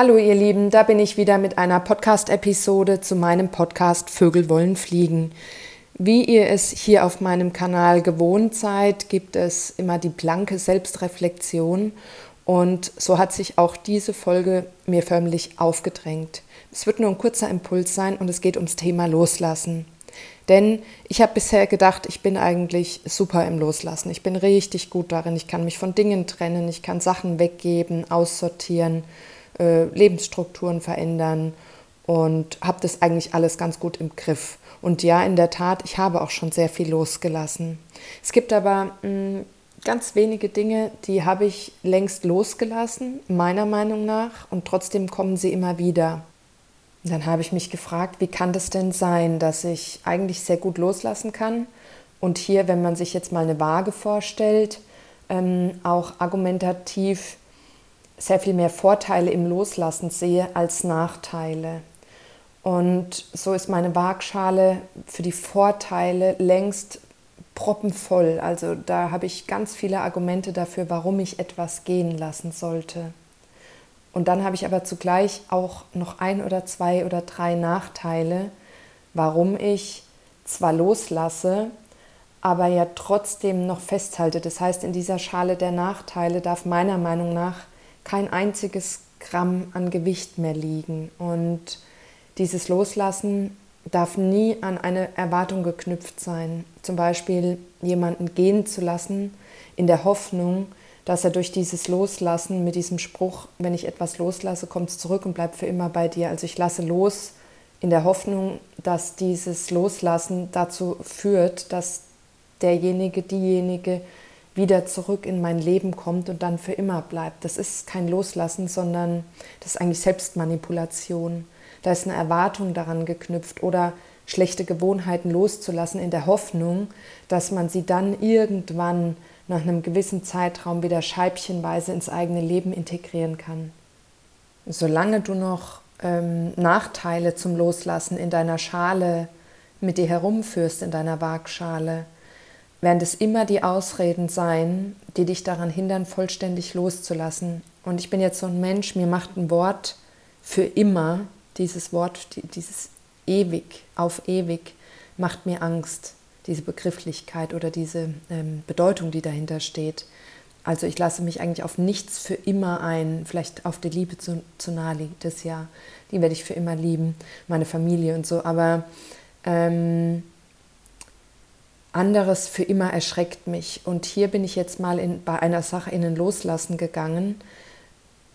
Hallo ihr Lieben, da bin ich wieder mit einer Podcast-Episode zu meinem Podcast Vögel wollen fliegen. Wie ihr es hier auf meinem Kanal gewohnt seid, gibt es immer die blanke Selbstreflexion und so hat sich auch diese Folge mir förmlich aufgedrängt. Es wird nur ein kurzer Impuls sein und es geht ums Thema Loslassen. Denn ich habe bisher gedacht, ich bin eigentlich super im Loslassen. Ich bin richtig gut darin. Ich kann mich von Dingen trennen, ich kann Sachen weggeben, aussortieren, äh, Lebensstrukturen verändern und habe das eigentlich alles ganz gut im Griff. Und ja, in der Tat, ich habe auch schon sehr viel losgelassen. Es gibt aber mh, hm, ganz wenige Dinge, die habe ich längst losgelassen, meiner Meinung nach, und trotzdem kommen sie immer wieder. Dann habe ich mich gefragt, wie kann das denn sein, dass ich eigentlich sehr gut loslassen kann und hier, wenn man sich jetzt mal eine Waage vorstellt, ähm, auch argumentativ sehr viel mehr Vorteile im Loslassen sehe als Nachteile. Und so ist meine Waagschale für die Vorteile längst proppenvoll. Also da habe ich ganz viele Argumente dafür, warum ich etwas gehen lassen sollte. Und dann habe ich aber zugleich auch noch ein oder zwei oder drei Nachteile, warum ich zwar loslasse, aber ja trotzdem noch festhalte. Das heißt, in dieser Schale der Nachteile darf meiner Meinung nach kein einziges Gramm an Gewicht mehr liegen. Und dieses Loslassen darf nie an eine Erwartung geknüpft sein. Zum Beispiel jemanden gehen zu lassen in der Hoffnung, dass er durch dieses Loslassen mit diesem Spruch, wenn ich etwas loslasse, kommt es zurück und bleibt für immer bei dir. Also ich lasse los in der Hoffnung, dass dieses Loslassen dazu führt, dass derjenige, diejenige wieder zurück in mein Leben kommt und dann für immer bleibt. Das ist kein Loslassen, sondern das ist eigentlich Selbstmanipulation. Da ist eine Erwartung daran geknüpft oder schlechte Gewohnheiten loszulassen in der Hoffnung, dass man sie dann irgendwann nach einem gewissen Zeitraum wieder scheibchenweise ins eigene Leben integrieren kann. Solange du noch ähm, Nachteile zum Loslassen in deiner Schale mit dir herumführst, in deiner Waagschale, werden es immer die Ausreden sein, die dich daran hindern, vollständig loszulassen. Und ich bin jetzt so ein Mensch, mir macht ein Wort für immer dieses Wort, dieses ewig, auf ewig, macht mir Angst, diese Begrifflichkeit oder diese ähm, Bedeutung, die dahinter steht. Also ich lasse mich eigentlich auf nichts für immer ein, vielleicht auf die Liebe zu, zu liegt es ja, die werde ich für immer lieben, meine Familie und so, aber ähm, anderes für immer erschreckt mich. Und hier bin ich jetzt mal in, bei einer Sache in den Loslassen gegangen,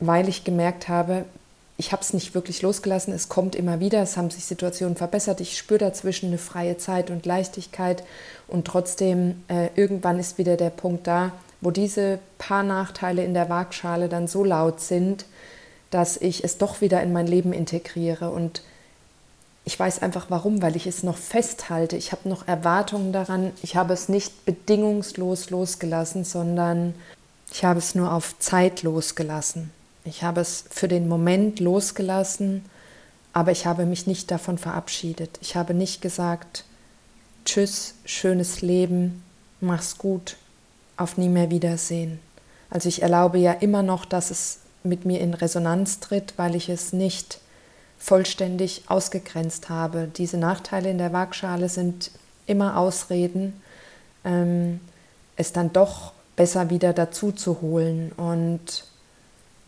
weil ich gemerkt habe, ich habe es nicht wirklich losgelassen, es kommt immer wieder, es haben sich Situationen verbessert, ich spüre dazwischen eine freie Zeit und Leichtigkeit. Und trotzdem äh, irgendwann ist wieder der Punkt da, wo diese paar Nachteile in der Waagschale dann so laut sind, dass ich es doch wieder in mein Leben integriere. Und ich weiß einfach warum, weil ich es noch festhalte. Ich habe noch Erwartungen daran. Ich habe es nicht bedingungslos losgelassen, sondern ich habe es nur auf Zeit losgelassen. Ich habe es für den Moment losgelassen, aber ich habe mich nicht davon verabschiedet. Ich habe nicht gesagt, tschüss, schönes Leben, mach's gut, auf nie mehr Wiedersehen. Also ich erlaube ja immer noch, dass es mit mir in Resonanz tritt, weil ich es nicht vollständig ausgegrenzt habe. Diese Nachteile in der Waagschale sind immer Ausreden, ähm, es dann doch besser wieder dazu zu holen. Und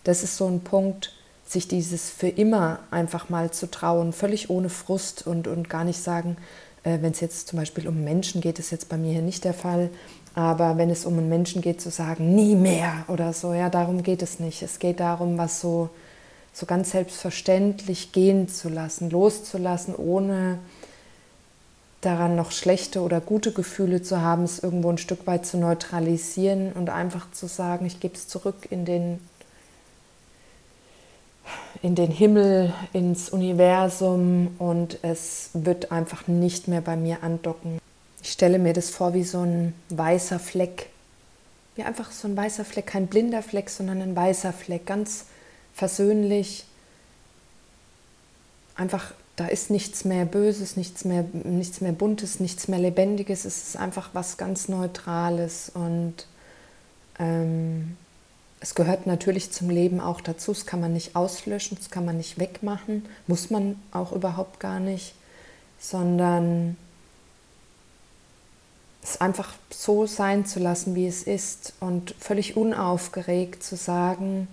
das ist so ein Punkt, sich dieses für immer einfach mal zu trauen, völlig ohne Frust und, und gar nicht sagen, äh, wenn es jetzt zum Beispiel um Menschen geht, ist jetzt bei mir hier nicht der Fall, aber wenn es um einen Menschen geht, zu sagen, nie mehr oder so, ja, darum geht es nicht. Es geht darum, was so, so ganz selbstverständlich gehen zu lassen, loszulassen, ohne daran noch schlechte oder gute Gefühle zu haben, es irgendwo ein Stück weit zu neutralisieren und einfach zu sagen, ich gebe es zurück in den in den Himmel, ins Universum und es wird einfach nicht mehr bei mir andocken. Ich stelle mir das vor wie so ein weißer Fleck. Wie einfach so ein weißer Fleck, kein blinder Fleck, sondern ein weißer Fleck, ganz versöhnlich. Einfach, da ist nichts mehr Böses, nichts mehr, nichts mehr Buntes, nichts mehr Lebendiges. Es ist einfach was ganz Neutrales und ähm, Es gehört natürlich zum Leben auch dazu. Das kann man nicht auslöschen, das kann man nicht wegmachen, muss man auch überhaupt gar nicht, sondern es einfach so sein zu lassen, wie es ist und völlig unaufgeregt zu sagen,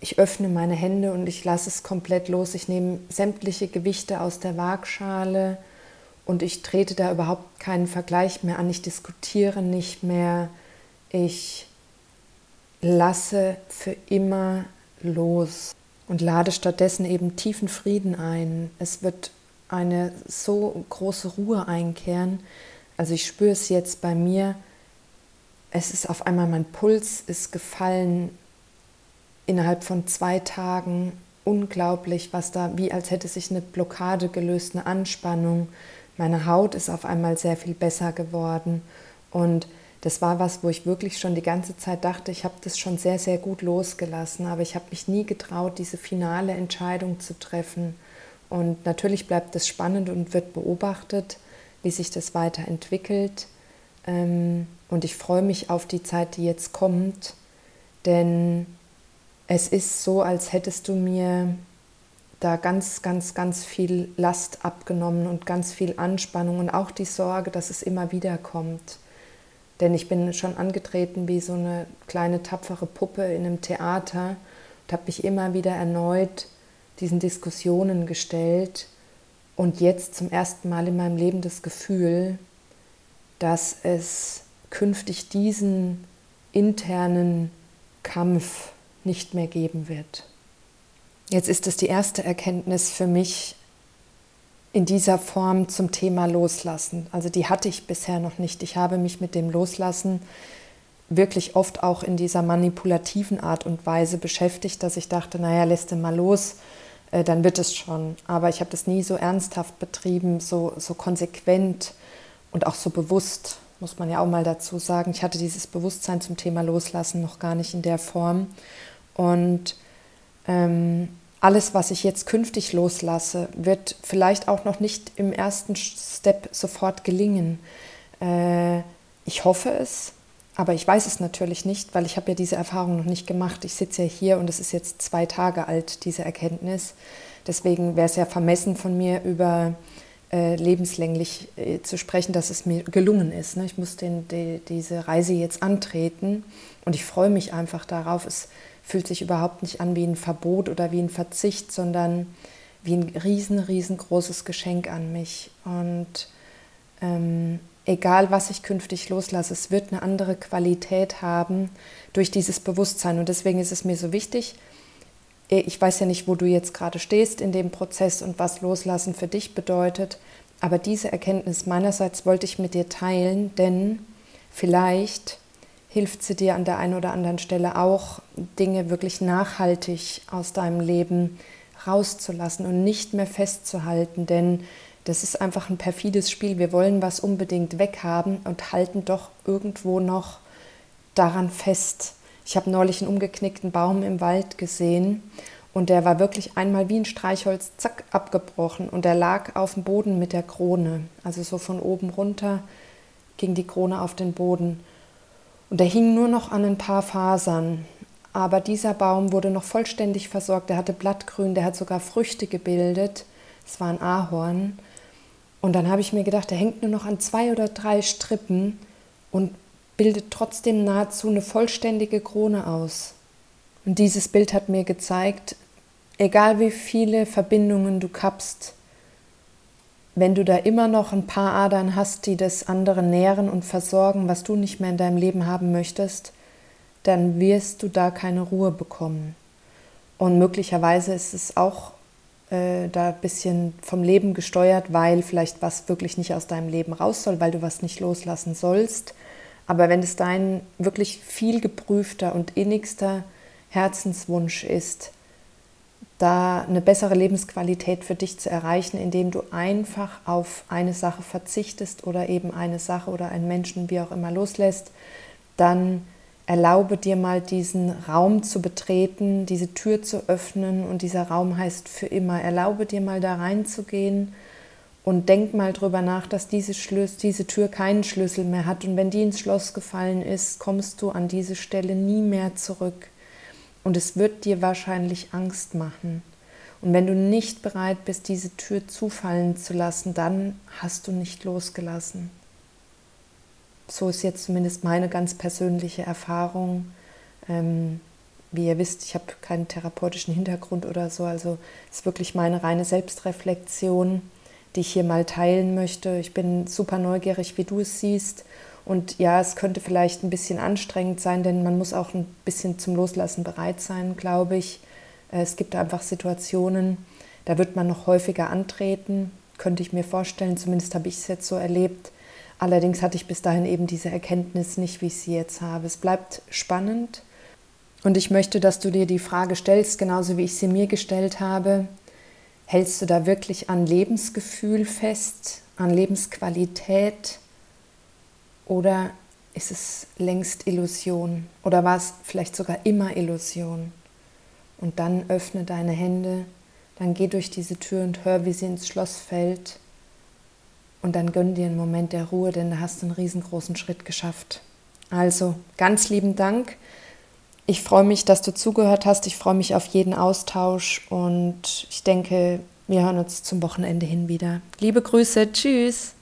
ich öffne meine Hände und ich lasse es komplett los. Ich nehme sämtliche Gewichte aus der Waagschale und ich trete da überhaupt keinen Vergleich mehr an. Ich diskutiere nicht mehr. Ich lasse für immer los und lade stattdessen eben tiefen Frieden ein. Es wird eine so große Ruhe einkehren, also ich spüre es jetzt bei mir. Es ist auf einmal, mein Puls ist gefallen innerhalb von zwei Tagen. Unglaublich, was da, wie als hätte sich eine Blockade gelöst, eine Anspannung. Meine Haut ist auf einmal sehr viel besser geworden. Und das war was, wo ich wirklich schon die ganze Zeit dachte, ich habe das schon sehr, sehr gut losgelassen, aber ich habe mich nie getraut, diese finale Entscheidung zu treffen. Und natürlich bleibt es spannend und wird beobachtet wie sich das weiterentwickelt. Ähm, und ich freue mich auf die Zeit, die jetzt kommt, denn es ist so, als hättest du mir da ganz, ganz, ganz viel Last abgenommen und ganz viel Anspannung und auch die Sorge, dass es immer wieder kommt. Denn ich bin schon angetreten wie so eine kleine tapfere Puppe in einem Theater und habe mich immer wieder erneut diesen Diskussionen gestellt und jetzt zum ersten Mal in meinem Leben das Gefühl, dass es künftig diesen internen Kampf nicht mehr geben wird. Jetzt ist es die erste Erkenntnis für mich in dieser Form zum Thema Loslassen. Also die hatte ich bisher noch nicht. Ich habe mich mit dem Loslassen wirklich oft auch in dieser manipulativen Art und Weise beschäftigt, dass ich dachte, naja, lässt du mal los, äh, dann wird es schon. Aber ich habe das nie so ernsthaft betrieben, so, so konsequent und auch so bewusst, muss man ja auch mal dazu sagen. Ich hatte dieses Bewusstsein zum Thema Loslassen noch gar nicht in der Form. Und ähm, alles, was ich jetzt künftig loslasse, wird vielleicht auch noch nicht im ersten Step sofort gelingen. Äh, ich hoffe es, aber ich weiß es natürlich nicht, weil ich habe ja diese Erfahrung noch nicht gemacht. Ich sitze ja hier und es ist jetzt zwei Tage alt, diese Erkenntnis. Deswegen wäre es ja vermessen von mir, über äh, lebenslänglich äh, zu sprechen, dass es mir gelungen ist. Ne? Ich muss den, die, diese Reise jetzt antreten und ich freue mich einfach darauf. Es fühlt sich überhaupt nicht an wie ein Verbot oder wie ein Verzicht, sondern wie ein riesen, riesengroßes Geschenk an mich. Und ähm, egal was ich künftig loslasse, es wird eine andere Qualität haben durch dieses Bewusstsein. Und deswegen ist es mir so wichtig, eh, ich weiß ja nicht, wo du jetzt gerade stehst in dem Prozess und was loslassen für dich bedeutet, aber diese Erkenntnis meinerseits wollte ich mit dir teilen, denn vielleicht hilft sie dir an der einen oder anderen Stelle auch, Dinge wirklich nachhaltig aus deinem Leben rauszulassen und nicht mehr festzuhalten, denn das ist einfach ein perfides Spiel. Wir wollen was unbedingt weghaben und halten doch irgendwo noch daran fest. Ich habe neulich einen umgeknickten Baum im Wald gesehen und der war wirklich einmal wie ein Streichholz, zack, abgebrochen und der lag auf dem Boden mit der Krone. Also so von oben runter ging die Krone auf den Boden. Und der hing nur noch an ein paar Fasern. Aber dieser Baum wurde noch vollständig versorgt. Der hatte Blattgrün, der hat sogar Früchte gebildet. Es war ein Ahorn. Und dann habe ich mir gedacht, der hängt nur noch an zwei oder drei Strippen und bildet trotzdem nahezu eine vollständige Krone aus. Und dieses Bild hat mir gezeigt, egal wie viele Verbindungen du kappst, wenn du da immer noch ein paar Adern hast, die das andere nähren und versorgen, was du nicht mehr in deinem Leben haben möchtest, dann wirst du da keine Ruhe bekommen. Und möglicherweise ist es auch äh, da ein bisschen vom Leben gesteuert, weil vielleicht was wirklich nicht aus deinem Leben raus soll, weil du was nicht loslassen sollst. Aber wenn es dein wirklich viel geprüfter und innigster Herzenswunsch ist, da eine bessere Lebensqualität für dich zu erreichen, indem du einfach auf eine Sache verzichtest oder eben eine Sache oder einen Menschen, wie auch immer, loslässt, dann erlaube dir mal diesen Raum zu betreten, diese Tür zu öffnen und dieser Raum heißt für immer. Erlaube dir mal da reinzugehen Und denk mal drüber nach, dass diese, Schlüs diese Tür keinen Schlüssel mehr hat. Und wenn die ins Schloss gefallen ist, kommst du an diese Stelle nie mehr zurück. Und es wird dir wahrscheinlich Angst machen. Und wenn du nicht bereit bist, diese Tür zufallen zu lassen, dann hast du nicht losgelassen. So ist jetzt zumindest meine ganz persönliche Erfahrung. Ähm, wie ihr wisst, ich habe keinen therapeutischen Hintergrund oder so, also es ist wirklich meine reine Selbstreflexion, die ich hier mal teilen möchte. Ich bin super neugierig, wie du es siehst. Und ja, es könnte vielleicht ein bisschen anstrengend sein, denn man muss auch ein bisschen zum Loslassen bereit sein, glaube ich. Äh, es gibt einfach Situationen, da wird man noch häufiger antreten, könnte ich mir vorstellen, zumindest habe ich es jetzt so erlebt. Allerdings hatte ich bis dahin eben diese Erkenntnis nicht, wie ich sie jetzt habe. Es bleibt spannend und ich möchte, dass du dir die Frage stellst, genauso wie ich sie mir gestellt habe. Hältst du da wirklich an Lebensgefühl fest, an Lebensqualität oder ist es längst Illusion oder war es vielleicht sogar immer Illusion? Und dann öffne deine Hände, dann geh durch diese Tür und hör, wie sie ins Schloss fällt. Und dann gönn dir einen Moment der Ruhe, denn da hast du einen riesengroßen Schritt geschafft. Also, ganz lieben Dank. Ich freue mich, dass du zugehört hast. Ich freue mich auf jeden Austausch und ich denke, wir hören uns zum Wochenende hin wieder. Liebe Grüße, tschüss.